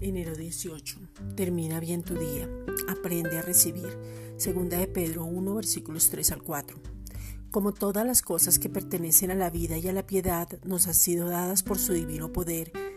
18. Termina bien tu día. Aprende a recibir. Segunda de Pedro 1, versículos 3 al 4. Como todas las cosas que pertenecen a la vida y a la piedad nos han sido dadas por su divino poder,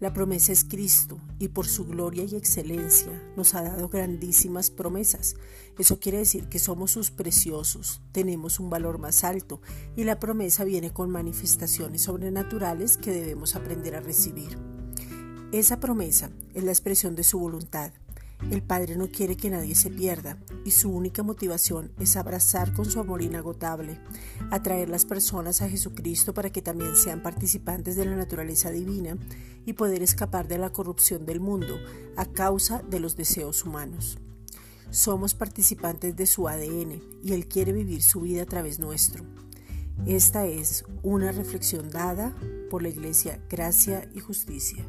La promesa es Cristo y por su gloria y excelencia nos ha dado grandísimas promesas. Eso quiere decir que somos sus preciosos, tenemos un valor más alto y la promesa viene con manifestaciones sobrenaturales que debemos aprender a recibir. Esa promesa es la expresión de su voluntad el Padre no quiere que nadie se pierda y su única motivación es abrazar con su amor inagotable, atraer las personas a Jesucristo para que también sean participantes de la naturaleza divina y poder escapar de la corrupción del mundo a causa de los deseos humanos. Somos participantes de su ADN y Él quiere vivir su vida a través nuestro. Esta es una reflexión dada por la Iglesia Gracia y Justicia.